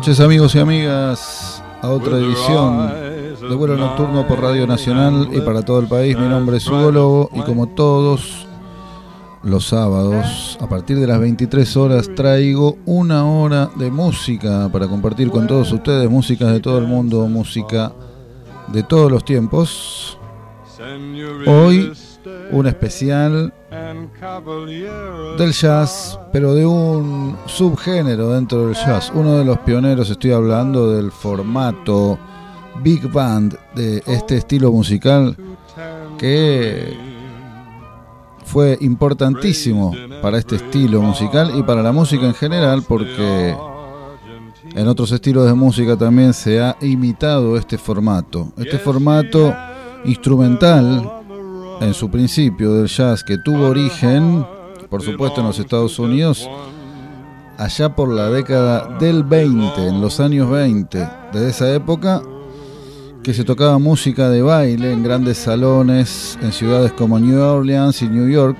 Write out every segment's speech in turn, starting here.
Noches amigos y amigas a otra edición de vuelo nocturno por Radio Nacional y para todo el país. Mi nombre es Hugo Lobo y como todos los sábados a partir de las 23 horas traigo una hora de música para compartir con todos ustedes, música de todo el mundo, música de todos los tiempos. Hoy un especial del jazz, pero de un subgénero dentro del jazz. Uno de los pioneros, estoy hablando del formato big band de este estilo musical que fue importantísimo para este estilo musical y para la música en general porque en otros estilos de música también se ha imitado este formato. Este formato instrumental en su principio del jazz que tuvo origen, por supuesto, en los Estados Unidos, allá por la década del 20, en los años 20, desde esa época que se tocaba música de baile en grandes salones en ciudades como New Orleans y New York,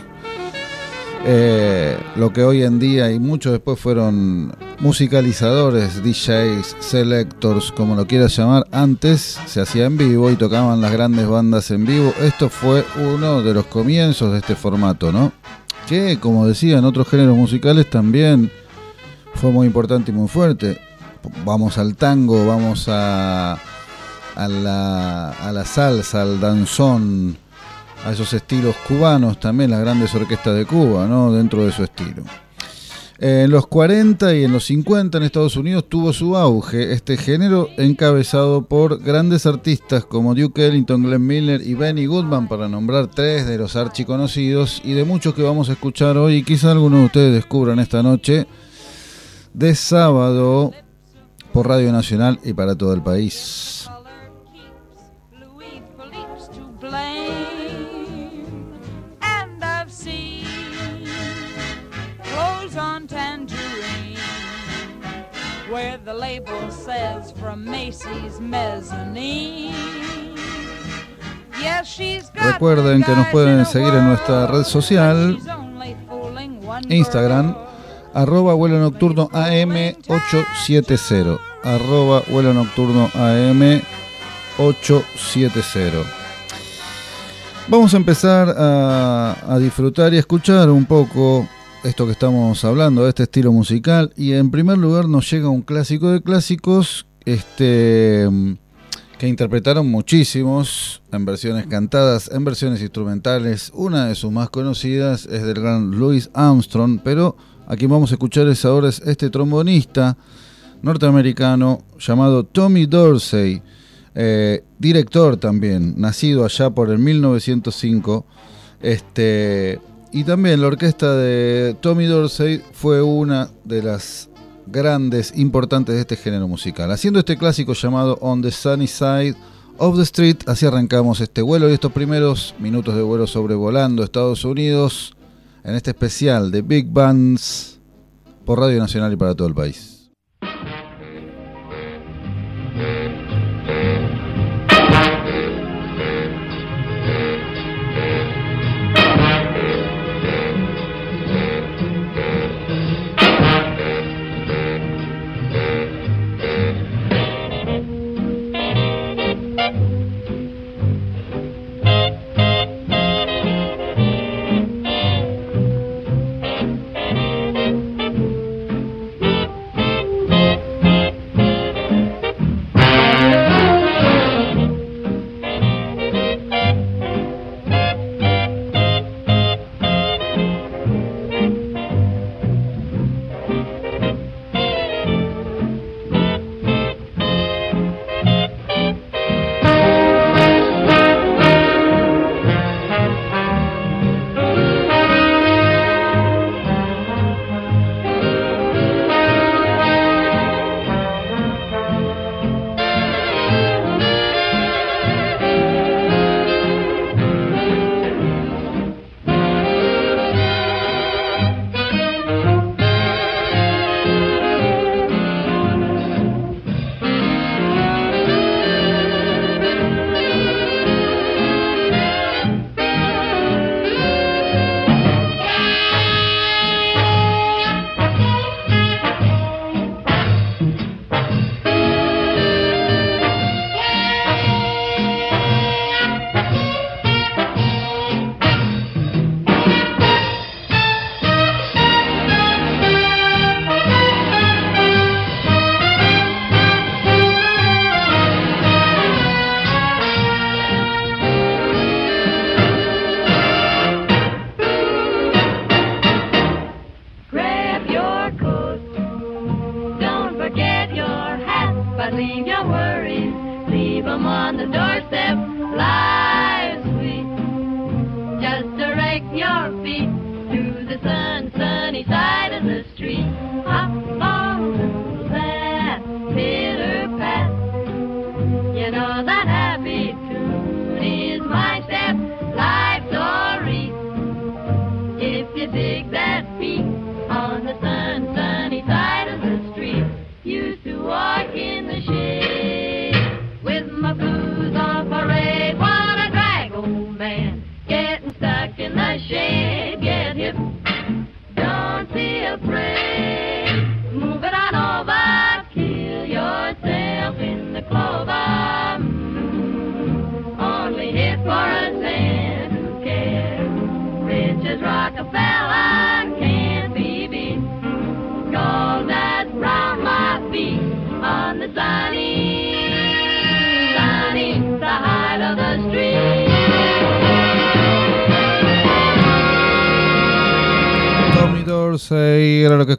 eh, lo que hoy en día y mucho después fueron musicalizadores, DJs, selectors, como lo quieras llamar, antes se hacía en vivo y tocaban las grandes bandas en vivo. Esto fue uno de los comienzos de este formato, ¿no? Que, como decía, en otros géneros musicales también fue muy importante y muy fuerte. Vamos al tango, vamos a, a, la, a la salsa, al danzón a esos estilos cubanos, también las grandes orquestas de Cuba, ¿no? dentro de su estilo. En los 40 y en los 50 en Estados Unidos tuvo su auge este género encabezado por grandes artistas como Duke Ellington, Glenn Miller y Benny Goodman, para nombrar tres de los archiconocidos y de muchos que vamos a escuchar hoy y quizá algunos de ustedes descubran esta noche de sábado por Radio Nacional y para todo el país. Where the label says from Macy's Mezzanine. Recuerden que nos pueden seguir en nuestra red social, Instagram, arroba vuelo nocturno AM870, arroba vuelo nocturno AM870. Vamos a empezar a, a disfrutar y a escuchar un poco esto que estamos hablando, de este estilo musical. Y en primer lugar nos llega un clásico de clásicos, este que interpretaron muchísimos en versiones cantadas, en versiones instrumentales. Una de sus más conocidas es del gran Louis Armstrong, pero aquí vamos a escuchar es ahora es este trombonista norteamericano llamado Tommy Dorsey, eh, director también, nacido allá por el 1905. Este, y también la orquesta de Tommy Dorsey fue una de las grandes, importantes de este género musical. Haciendo este clásico llamado On the Sunny Side of the Street, así arrancamos este vuelo y estos primeros minutos de vuelo sobrevolando Estados Unidos en este especial de Big Bands por Radio Nacional y para todo el país.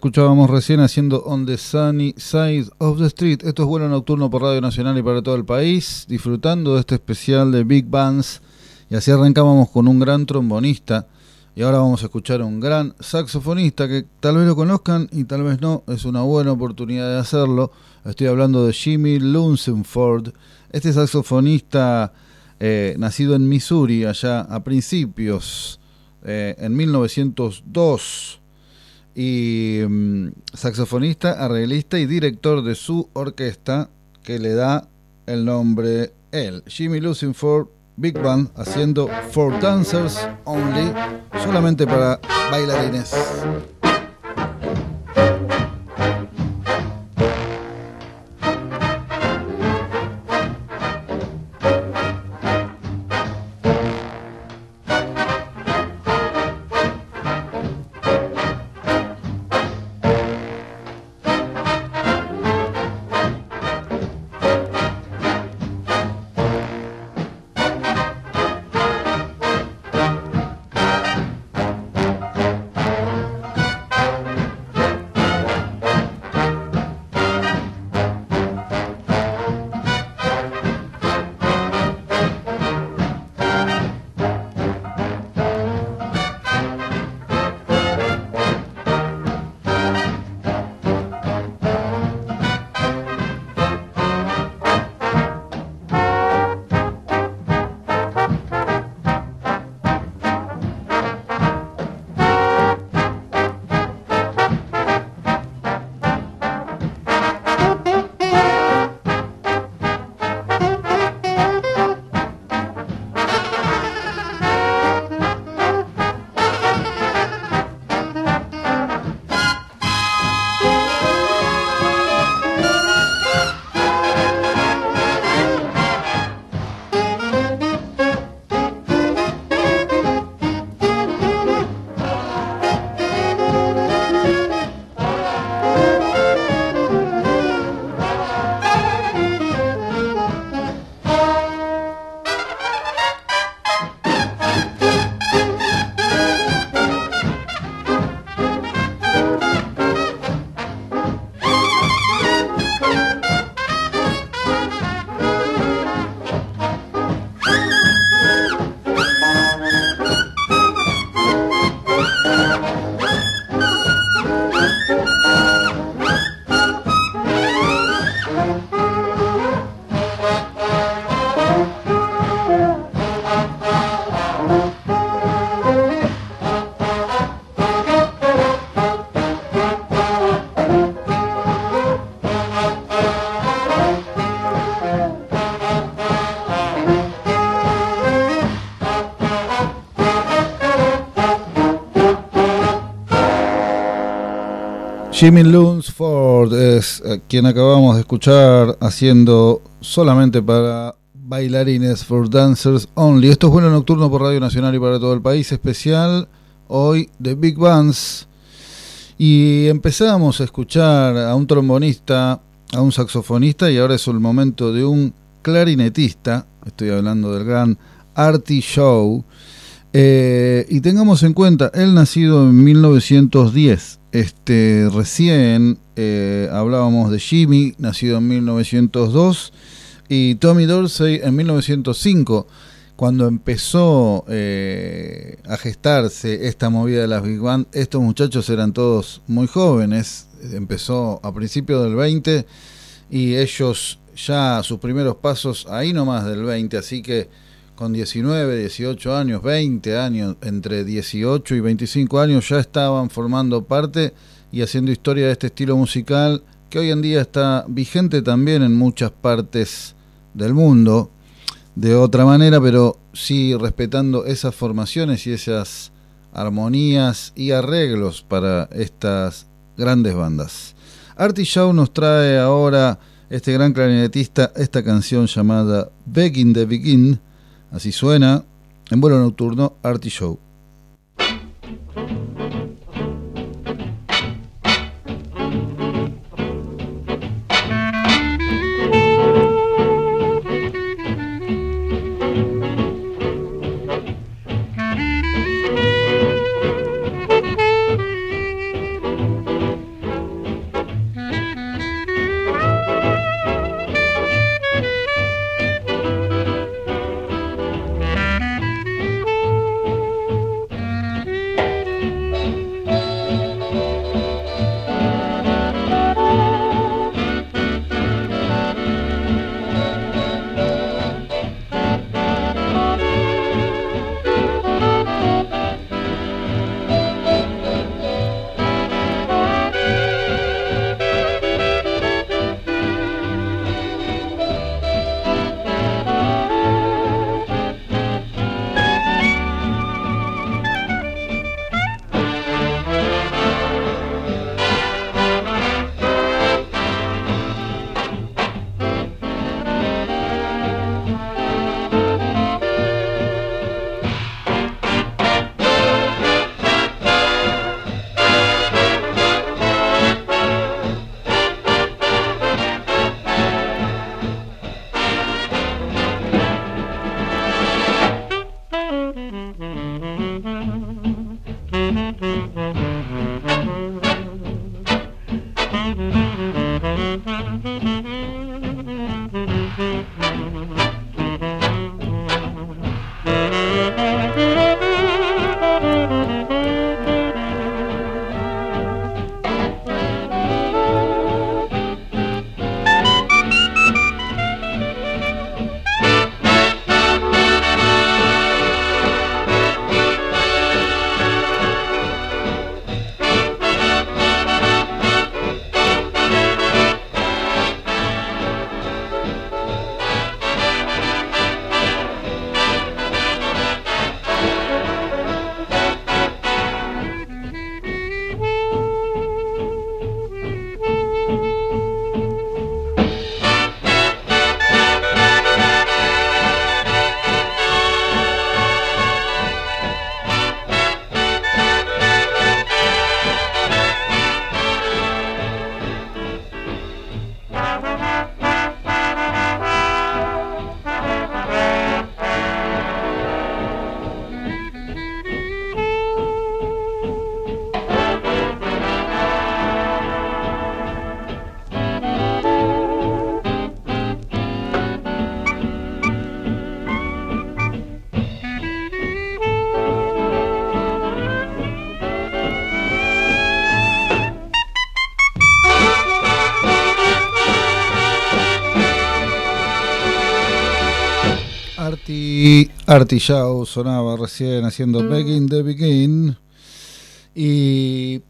Escuchábamos recién haciendo On the Sunny Side of the Street. Esto es vuelo nocturno por Radio Nacional y para todo el país, disfrutando de este especial de Big Bands. Y así arrancábamos con un gran trombonista. Y ahora vamos a escuchar a un gran saxofonista que tal vez lo conozcan y tal vez no. Es una buena oportunidad de hacerlo. Estoy hablando de Jimmy Lunsford. Este saxofonista eh, nacido en Missouri, allá a principios eh, en 1902 y mm, saxofonista, arreglista y director de su orquesta que le da el nombre él, Jimmy Lucinford Big Band haciendo For Dancers Only, solamente para bailarines. Jimmy Lunsford es eh, quien acabamos de escuchar haciendo solamente para bailarines for dancers only. Esto es vuelo nocturno por Radio Nacional y para todo el país, especial hoy de Big Bands. Y empezamos a escuchar a un trombonista, a un saxofonista y ahora es el momento de un clarinetista. Estoy hablando del gran Artie Shaw. Eh, y tengamos en cuenta, él nacido en 1910. Este, recién eh, hablábamos de Jimmy, nacido en 1902. y Tommy Dorsey en 1905, cuando empezó eh, a gestarse esta movida de las Big Band. Estos muchachos eran todos muy jóvenes, empezó a principios del 20 y ellos ya sus primeros pasos ahí nomás del 20, así que con 19, 18 años, 20 años, entre 18 y 25 años ya estaban formando parte y haciendo historia de este estilo musical que hoy en día está vigente también en muchas partes del mundo, de otra manera, pero sí respetando esas formaciones y esas armonías y arreglos para estas grandes bandas. Artie Shaw nos trae ahora este gran clarinetista esta canción llamada Begging the Begin, así suena, en vuelo nocturno Artie Show. Artillao sonaba recién haciendo Begging the Begin. Y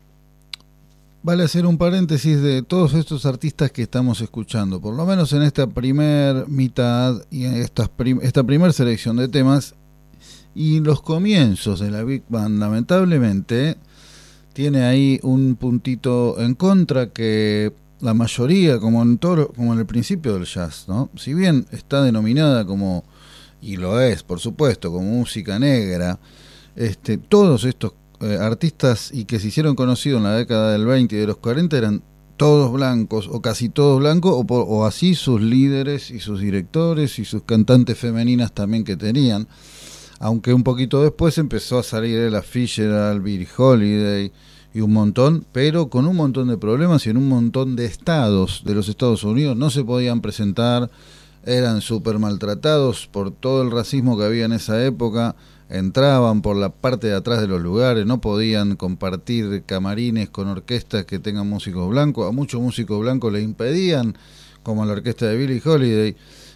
vale hacer un paréntesis de todos estos artistas que estamos escuchando, por lo menos en esta primer mitad y en esta, esta primera selección de temas y los comienzos de la Big Band, lamentablemente, tiene ahí un puntito en contra que la mayoría, como en todo, como en el principio del jazz, ¿no? Si bien está denominada como y lo es, por supuesto, como música negra, este, todos estos eh, artistas y que se hicieron conocidos en la década del 20 y de los 40 eran todos blancos o casi todos blancos o, o así sus líderes y sus directores y sus cantantes femeninas también que tenían. Aunque un poquito después empezó a salir la Fitzgerald, Billie Holiday y un montón, pero con un montón de problemas y en un montón de estados de los Estados Unidos no se podían presentar eran súper maltratados por todo el racismo que había en esa época, entraban por la parte de atrás de los lugares, no podían compartir camarines con orquestas que tengan músicos blancos, a muchos músicos blancos le impedían, como la orquesta de Billie Holiday,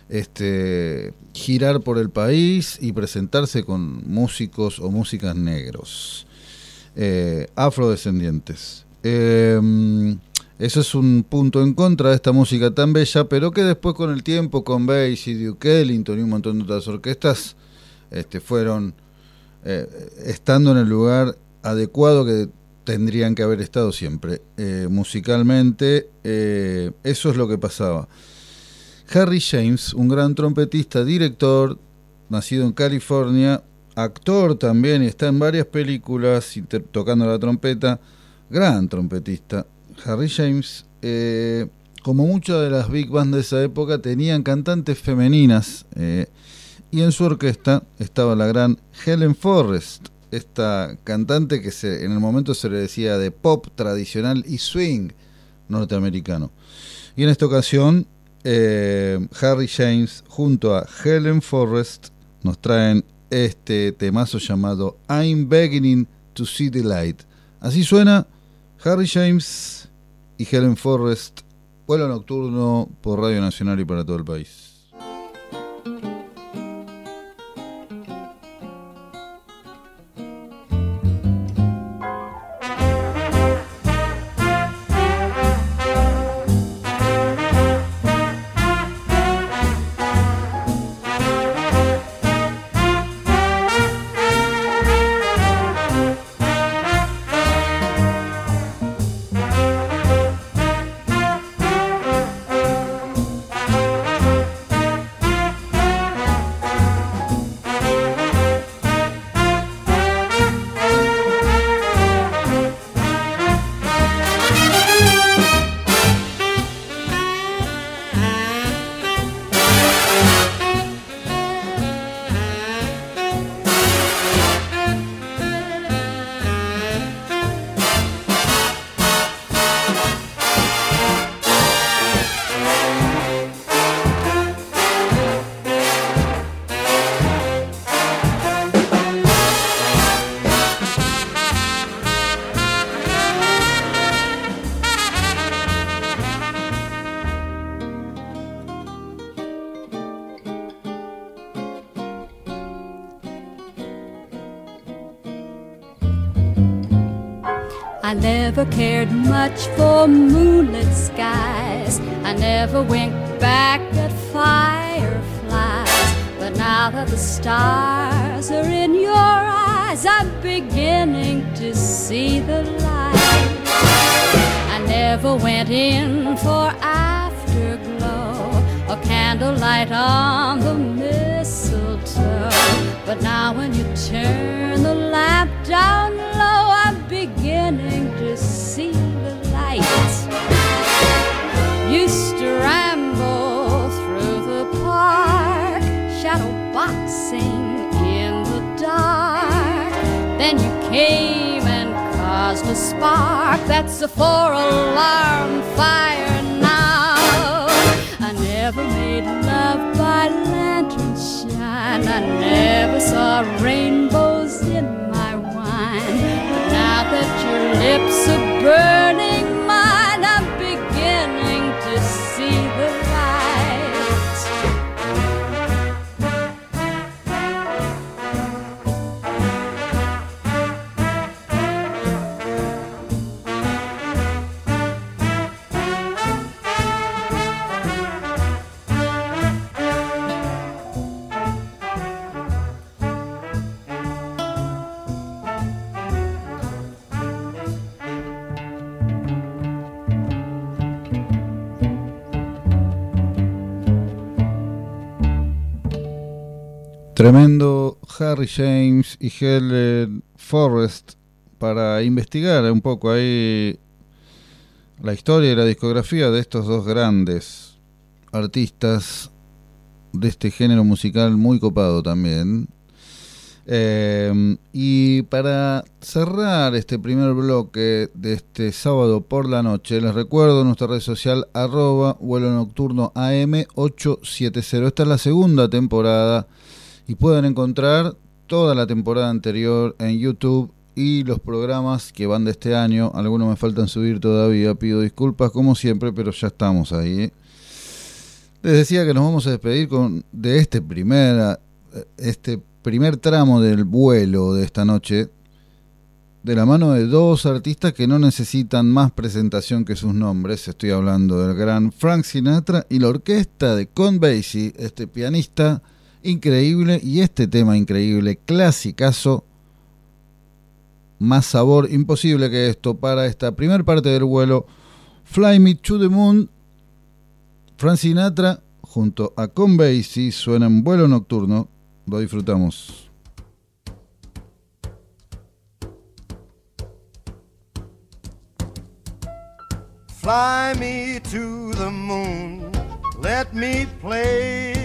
este, girar por el país y presentarse con músicos o músicas negros, eh, afrodescendientes. Eh, eso es un punto en contra de esta música tan bella, pero que después con el tiempo, con Bass y Duke Ellington y un montón de otras orquestas, este, fueron eh, estando en el lugar adecuado que tendrían que haber estado siempre. Eh, musicalmente, eh, eso es lo que pasaba. Harry James, un gran trompetista, director, nacido en California, actor también y está en varias películas tocando la trompeta, gran trompetista, Harry James, eh, como muchas de las big bands de esa época, tenían cantantes femeninas. Eh, y en su orquesta estaba la gran Helen Forrest, esta cantante que se, en el momento se le decía de pop tradicional y swing norteamericano. Y en esta ocasión, eh, Harry James junto a Helen Forrest nos traen este temazo llamado I'm Beginning to See the Light. Así suena Harry James y Helen Forrest, vuelo nocturno por Radio Nacional y para todo el país. Much for moonlit skies. I never winked back at fireflies. But now that the stars are in your eyes, I'm beginning to see the light. I never went in for afterglow or candlelight on the mistletoe. But now when you turn came and caused a spark. That's a four alarm fire now. I never made love by lantern shine. I never saw rainbows in my wine. But now that your lips are burning Harry James y Helen Forrest para investigar un poco ahí la historia y la discografía de estos dos grandes artistas de este género musical muy copado también. Eh, y para cerrar este primer bloque de este sábado por la noche, les recuerdo nuestra red social arroba vuelo nocturno AM870. Esta es la segunda temporada y pueden encontrar toda la temporada anterior en YouTube y los programas que van de este año. Algunos me faltan subir todavía, pido disculpas como siempre, pero ya estamos ahí. ¿eh? Les decía que nos vamos a despedir con de este primer este primer tramo del vuelo de esta noche de la mano de dos artistas que no necesitan más presentación que sus nombres. Estoy hablando del gran Frank Sinatra y la orquesta de Con Basie, este pianista increíble y este tema increíble, clasicazo, más sabor imposible que esto para esta primera parte del vuelo. Fly Me to the Moon, Frank Sinatra junto a Con Basie suena en vuelo nocturno. Lo disfrutamos. Fly me to the moon, let me play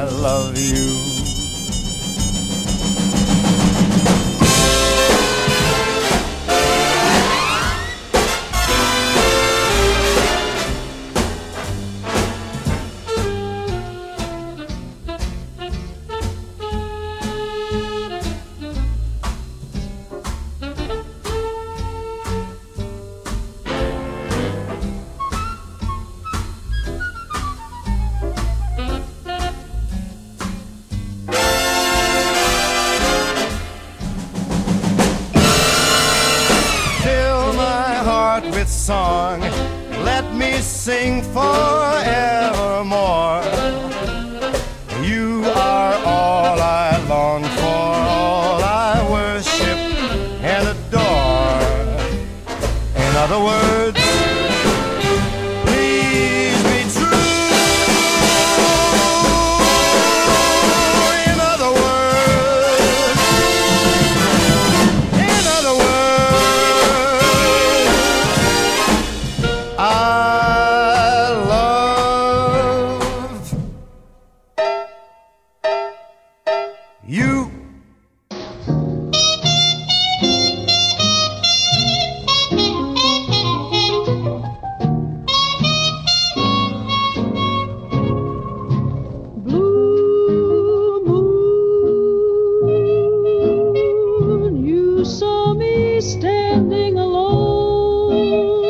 standing alone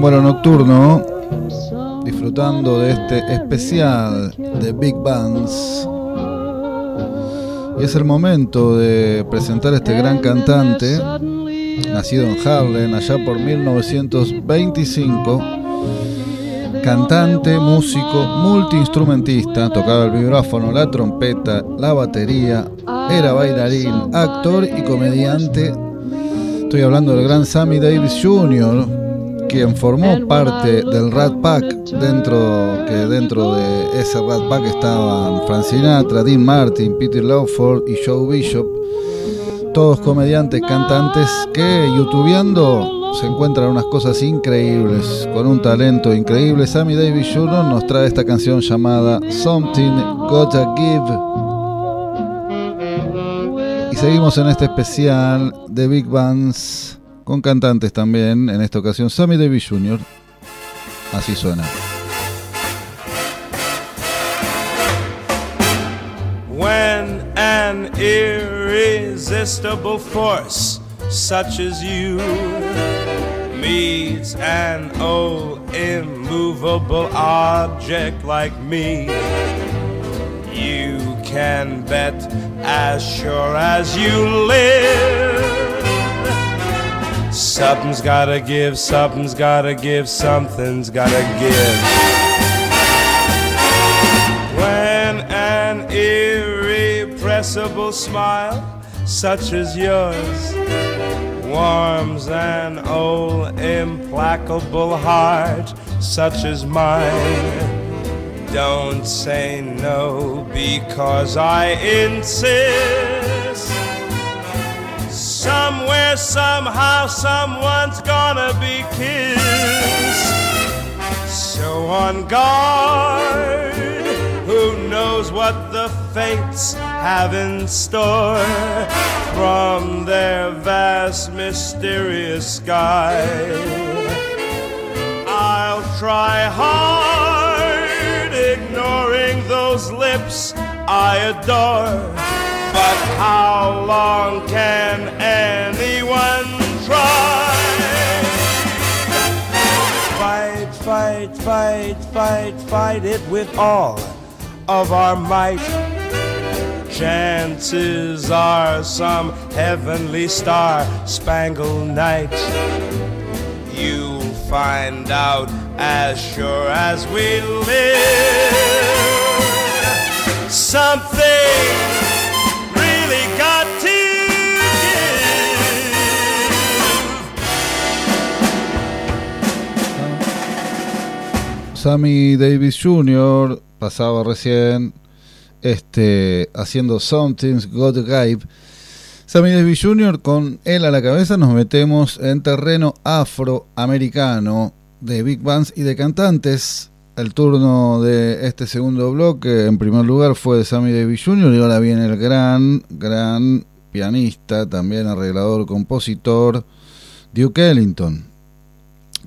vuelo nocturno disfrutando de este especial de Big Bands. Y es el momento de presentar a este gran cantante, nacido en Harlem allá por 1925. Cantante, músico, multiinstrumentista, tocaba el vibráfono, la trompeta, la batería, era bailarín, actor y comediante. Estoy hablando del gran Sammy Davis Jr., quien formó parte del Rat Pack, dentro, que dentro de ese Rat Pack estaban Frank Sinatra, Dean Martin, Peter Lawford y Joe Bishop, todos comediantes, cantantes que youtubeando se encuentran unas cosas increíbles, con un talento increíble. Sammy Davis Jr. nos trae esta canción llamada Something Gotta Give. Y seguimos en este especial de Big Bands con cantantes también. En esta ocasión, Sammy Davis Jr. Así suena. When an irresistible force such as you meets an old immovable object like me, you can bet as sure as you live. Something's gotta give, something's gotta give, something's gotta give. When an irrepressible smile such as yours warms an old implacable heart such as mine. Don't say no because I insist. Somewhere, somehow, someone's gonna be kissed. So on guard, who knows what the fates have in store from their vast, mysterious sky. I'll try hard, ignoring those lips I adore. But how long can anyone try? Fight, fight, fight, fight, fight it with all of our might. Chances are some heavenly star spangled night. You'll find out as sure as we live. Something Sammy Davis Jr. pasaba recién este, haciendo Something's Got Give. Sammy Davis Jr. con él a la cabeza nos metemos en terreno afroamericano de big bands y de cantantes. El turno de este segundo bloque en primer lugar fue de Sammy Davis Jr. y ahora viene el gran, gran pianista, también arreglador, compositor, Duke Ellington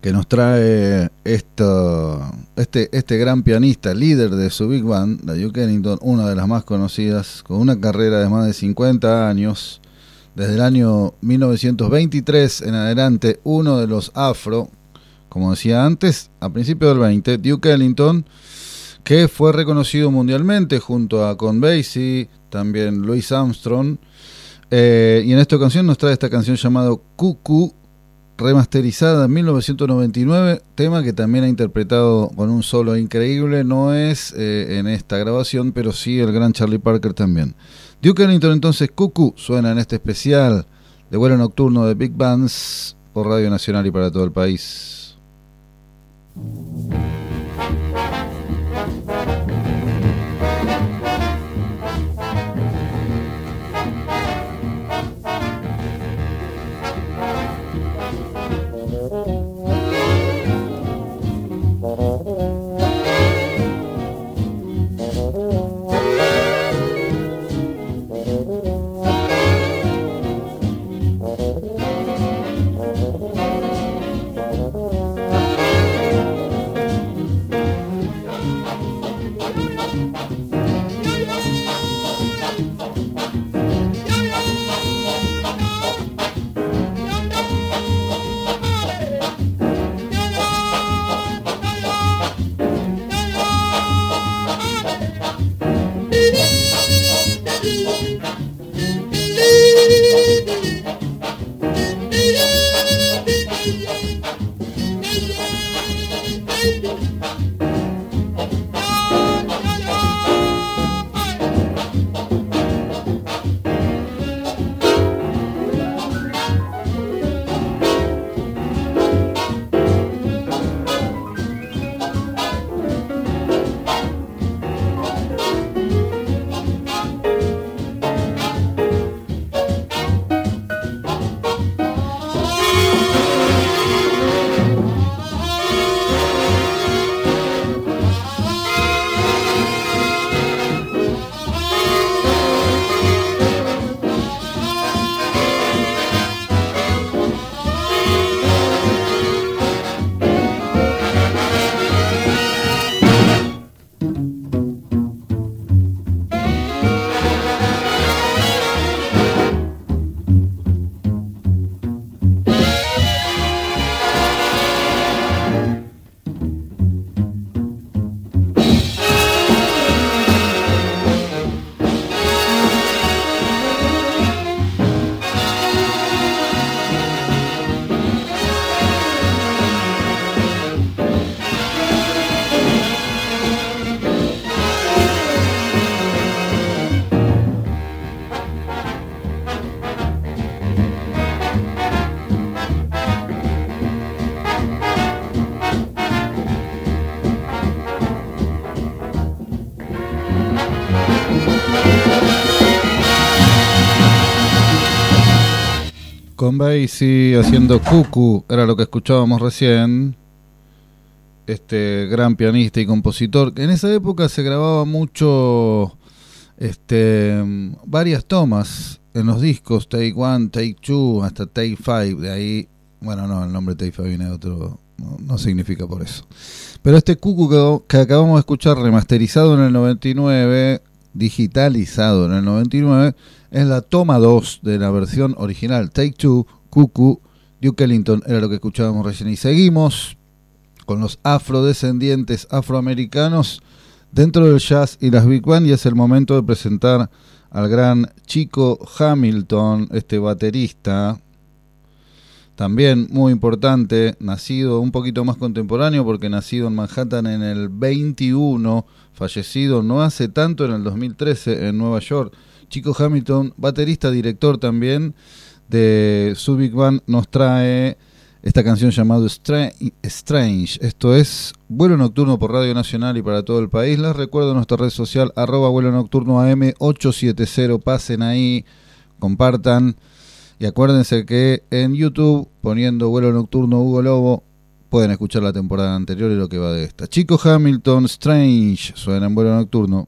que nos trae este, este gran pianista, líder de su big band, la Duke Ellington, una de las más conocidas, con una carrera de más de 50 años, desde el año 1923 en adelante, uno de los afro, como decía antes, a principios del 20, Duke Ellington, que fue reconocido mundialmente junto a Con Basie, también Louis Armstrong, eh, y en esta ocasión nos trae esta canción llamada Cuckoo, remasterizada en 1999, tema que también ha interpretado con un solo increíble, no es eh, en esta grabación, pero sí el gran Charlie Parker también. Duke Ellington entonces Cuckoo suena en este especial de vuelo nocturno de Big Bands por Radio Nacional y para todo el país. Con Basie haciendo Cucu, era lo que escuchábamos recién. Este gran pianista y compositor. En esa época se grababa mucho, este, varias tomas en los discos, Take One, Take Two, hasta Take Five. De ahí, bueno, no, el nombre Take Five viene de otro, no, significa por eso. Pero este Cucu que acabamos de escuchar, remasterizado en el 99, digitalizado en el 99, es la toma 2 de la versión original. Take Two, Cucu, Duke Ellington, era lo que escuchábamos recién. Y seguimos con los afrodescendientes afroamericanos dentro del jazz y las big band y es el momento de presentar al gran Chico Hamilton, este baterista, también muy importante, nacido un poquito más contemporáneo porque nacido en Manhattan en el 21, fallecido no hace tanto en el 2013 en Nueva York. Chico Hamilton, baterista, director también de su Big Band, nos trae esta canción llamada Strange. Esto es Vuelo Nocturno por Radio Nacional y para todo el país. Les recuerdo nuestra red social arroba vuelo nocturno AM870. Pasen ahí, compartan. Y acuérdense que en YouTube, poniendo vuelo nocturno Hugo Lobo, pueden escuchar la temporada anterior y lo que va de esta. Chico Hamilton, Strange, suena en vuelo nocturno.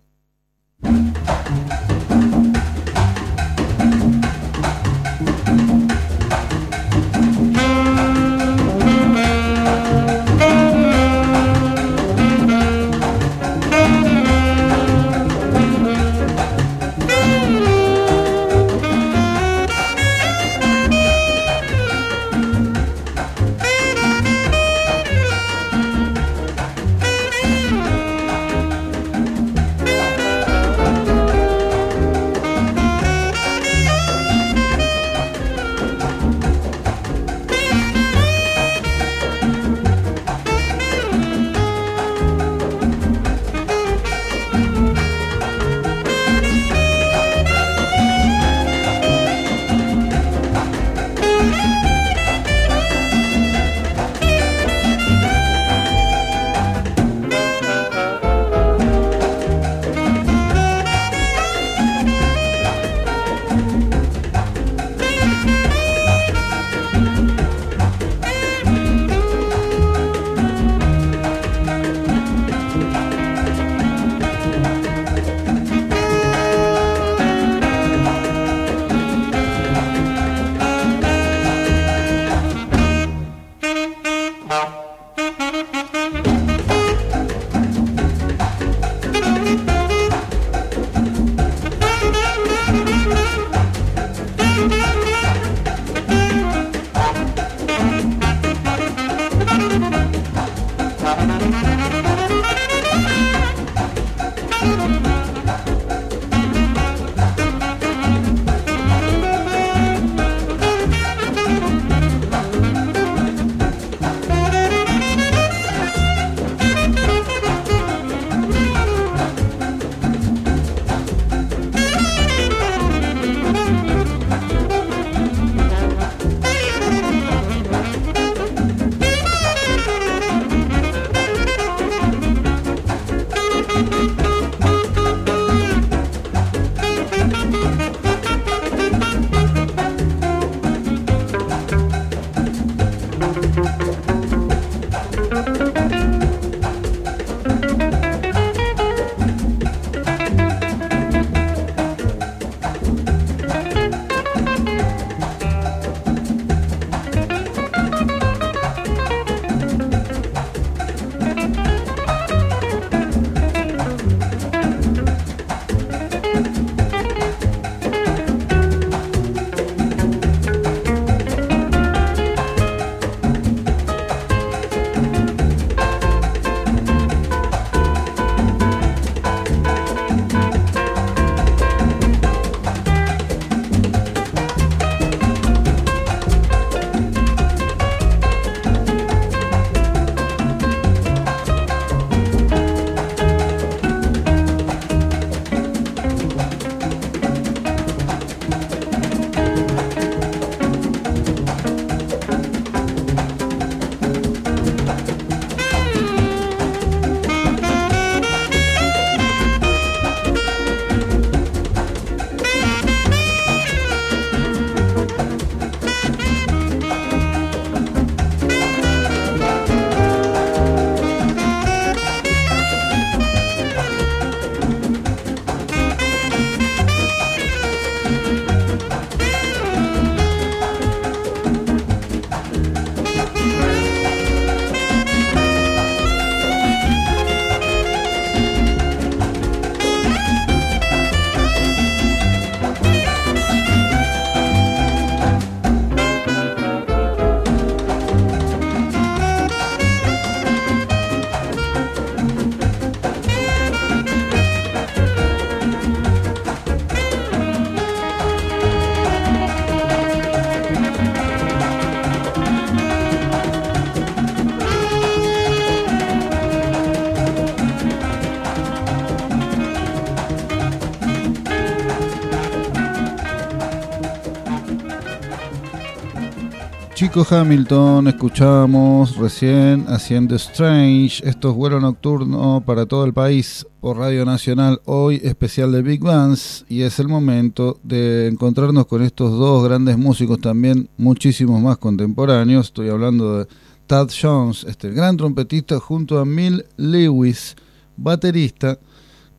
Hamilton, escuchamos recién haciendo Strange. Esto es vuelo nocturno para todo el país por Radio Nacional. Hoy especial de Big Bands y es el momento de encontrarnos con estos dos grandes músicos también, muchísimos más contemporáneos. Estoy hablando de Tad Jones, este gran trompetista, junto a Mil Lewis, baterista,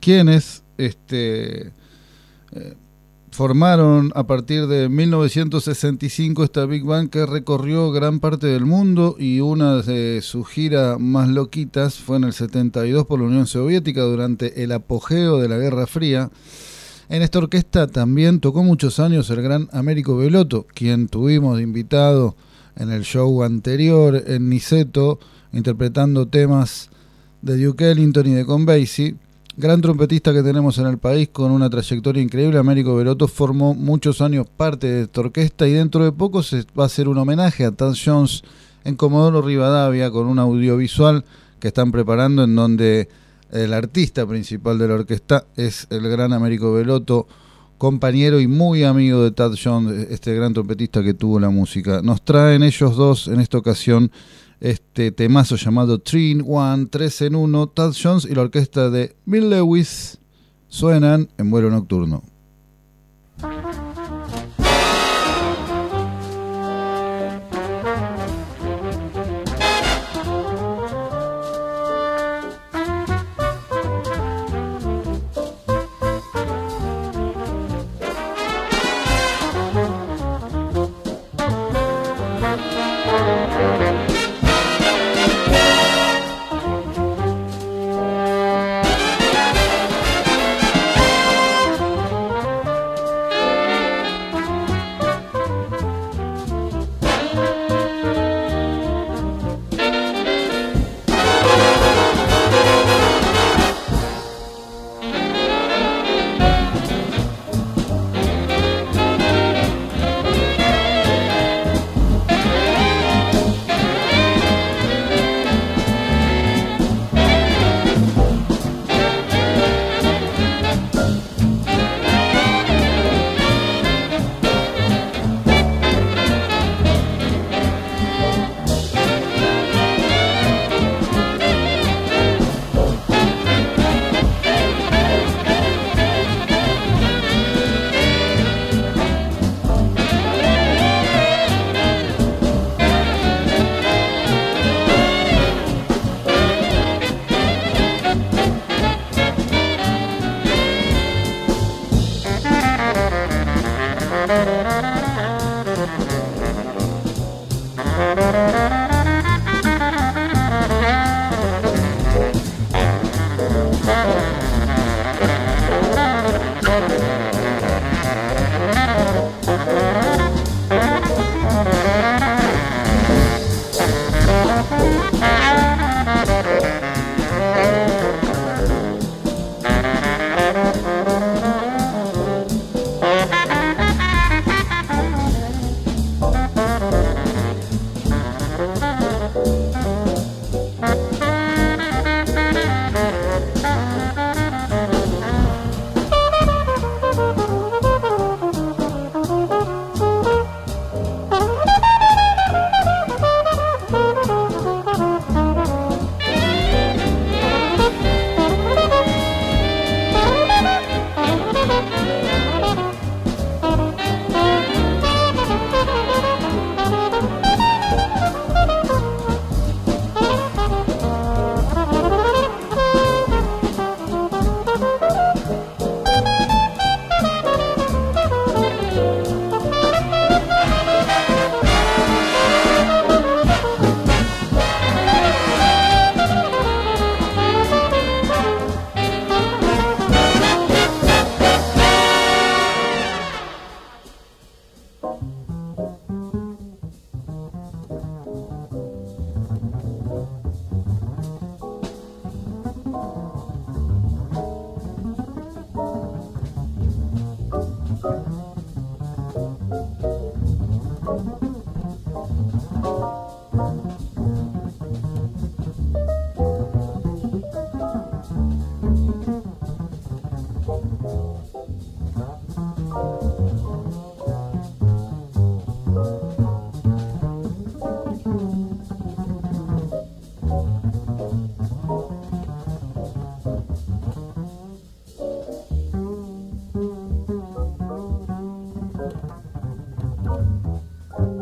quienes este, eh, formaron a partir de 1965 esta Big Band que recorrió gran parte del mundo y una de sus giras más loquitas fue en el 72 por la Unión Soviética durante el apogeo de la Guerra Fría. En esta orquesta también tocó muchos años el gran Américo Belotto, quien tuvimos invitado en el show anterior en Niceto, interpretando temas de Duke Ellington y de Con Basie. Gran trompetista que tenemos en el país con una trayectoria increíble, Américo Belotto formó muchos años parte de esta orquesta y dentro de poco se va a hacer un homenaje a Tad Jones en Comodoro Rivadavia con un audiovisual que están preparando en donde el artista principal de la orquesta es el gran Américo Belotto, compañero y muy amigo de Tad Jones, este gran trompetista que tuvo la música. Nos traen ellos dos en esta ocasión este temazo llamado 3 in 1, 3 en 1, Tad Jones y la orquesta de Bill Lewis suenan en vuelo nocturno.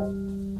Música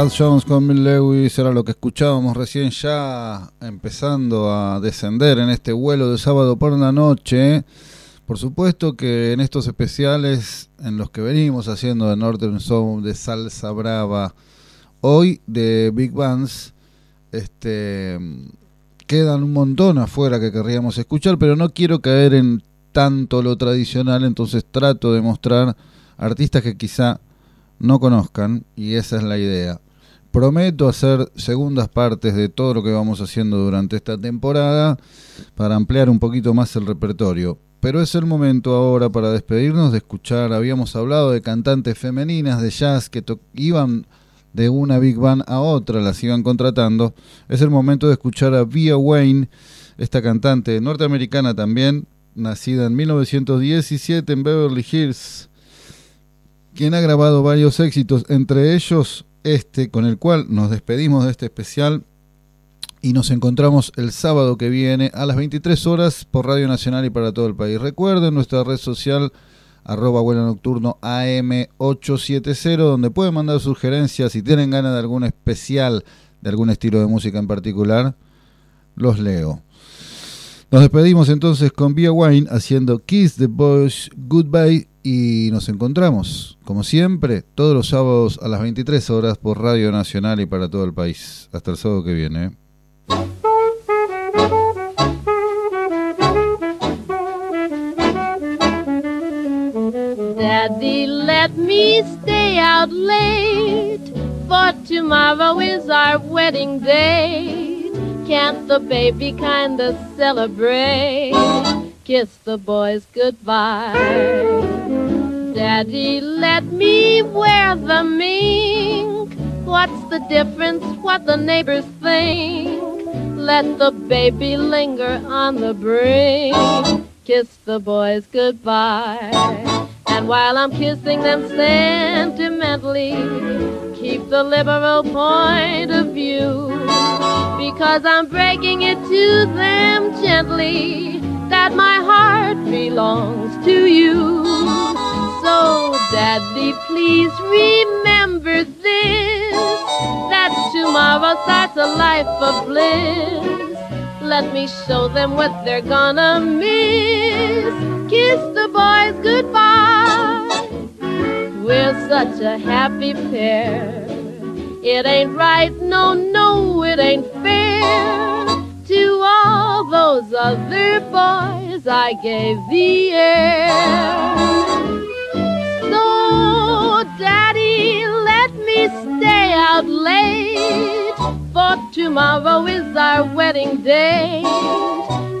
Tad Jones con Bill Lewis era lo que escuchábamos recién ya empezando a descender en este vuelo de sábado por la noche. Por supuesto que en estos especiales en los que venimos haciendo de Northern Soul, de Salsa Brava, hoy de Big Bands, este, quedan un montón afuera que querríamos escuchar, pero no quiero caer en tanto lo tradicional, entonces trato de mostrar artistas que quizá no conozcan y esa es la idea. Prometo hacer segundas partes de todo lo que vamos haciendo durante esta temporada para ampliar un poquito más el repertorio. Pero es el momento ahora para despedirnos de escuchar, habíamos hablado de cantantes femeninas de jazz que iban de una big band a otra, las iban contratando. Es el momento de escuchar a Via Wayne, esta cantante norteamericana también, nacida en 1917 en Beverly Hills, quien ha grabado varios éxitos, entre ellos este con el cual nos despedimos de este especial y nos encontramos el sábado que viene a las 23 horas por Radio Nacional y para todo el país. Recuerden nuestra red social arroba vuelo nocturno AM870 donde pueden mandar sugerencias si tienen ganas de algún especial de algún estilo de música en particular, los leo. Nos despedimos entonces con Via Wine haciendo Kiss the Boys Goodbye y nos encontramos, como siempre, todos los sábados a las 23 horas por Radio Nacional y para todo el país. Hasta el sábado que viene. ¿eh? Daddy, let me stay out late, for tomorrow is our wedding day. Can't the baby kinda celebrate? Kiss the boys goodbye. Daddy, let me wear the mink. What's the difference? What the neighbors think? Let the baby linger on the brink. Kiss the boys goodbye. And while I'm kissing them sentimentally, keep the liberal point of view. Because I'm breaking it to them gently that my heart belongs to you. So, Daddy, please remember this that tomorrow starts a life of bliss. Let me show them what they're gonna miss. Kiss the boys goodbye. We're such a happy pair. It ain't right, no, no, it ain't fair. To all those other boys, I gave the air. So, Daddy, let me stay out late, for tomorrow is our wedding day.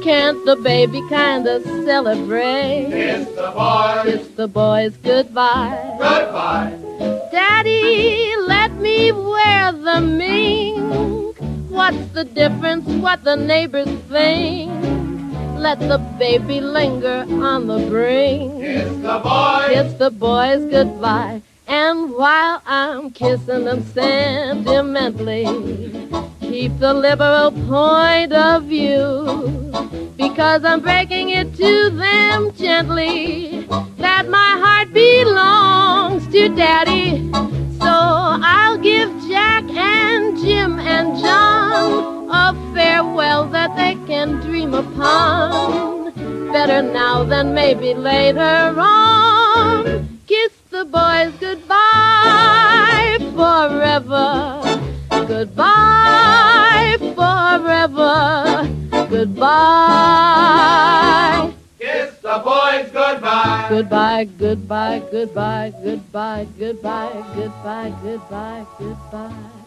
Can't the baby kinda celebrate? Kiss the boys. Kiss the boys goodbye. Goodbye. Daddy, let me wear the mink. What's the difference? What the neighbors think? Let the baby linger on the brink. Kiss the boys. Kiss the boys goodbye. And while I'm kissing them sentimentally, keep the liberal point of view because I'm breaking it to them gently that my heart belongs to Daddy. So I'll give Jack and Jim and John a farewell that they can dream upon. Better now than maybe later on. Kiss the boys goodbye forever. Goodbye forever. Goodbye. Kiss the boys goodbye. Goodbye, goodbye, goodbye, goodbye, goodbye, goodbye, goodbye, goodbye.